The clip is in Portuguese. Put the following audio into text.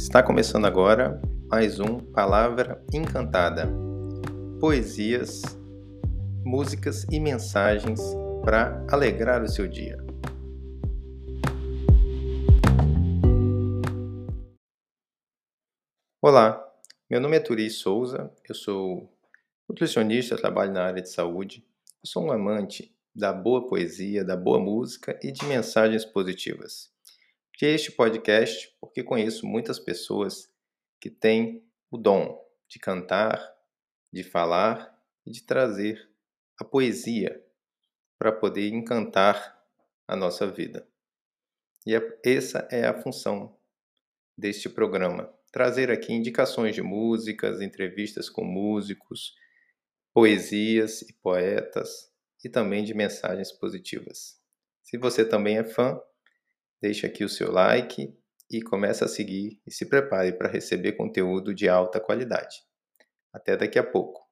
Está começando agora mais um Palavra Encantada. Poesias, músicas e mensagens para alegrar o seu dia. Olá, meu nome é Turi Souza, eu sou nutricionista, trabalho na área de saúde, eu sou um amante da boa poesia, da boa música e de mensagens positivas. Criei este podcast porque conheço muitas pessoas que têm o dom de cantar, de falar e de trazer a poesia para poder encantar a nossa vida. E essa é a função deste programa: trazer aqui indicações de músicas, entrevistas com músicos, poesias e poetas e também de mensagens positivas. Se você também é fã, Deixe aqui o seu like e comece a seguir e se prepare para receber conteúdo de alta qualidade. Até daqui a pouco.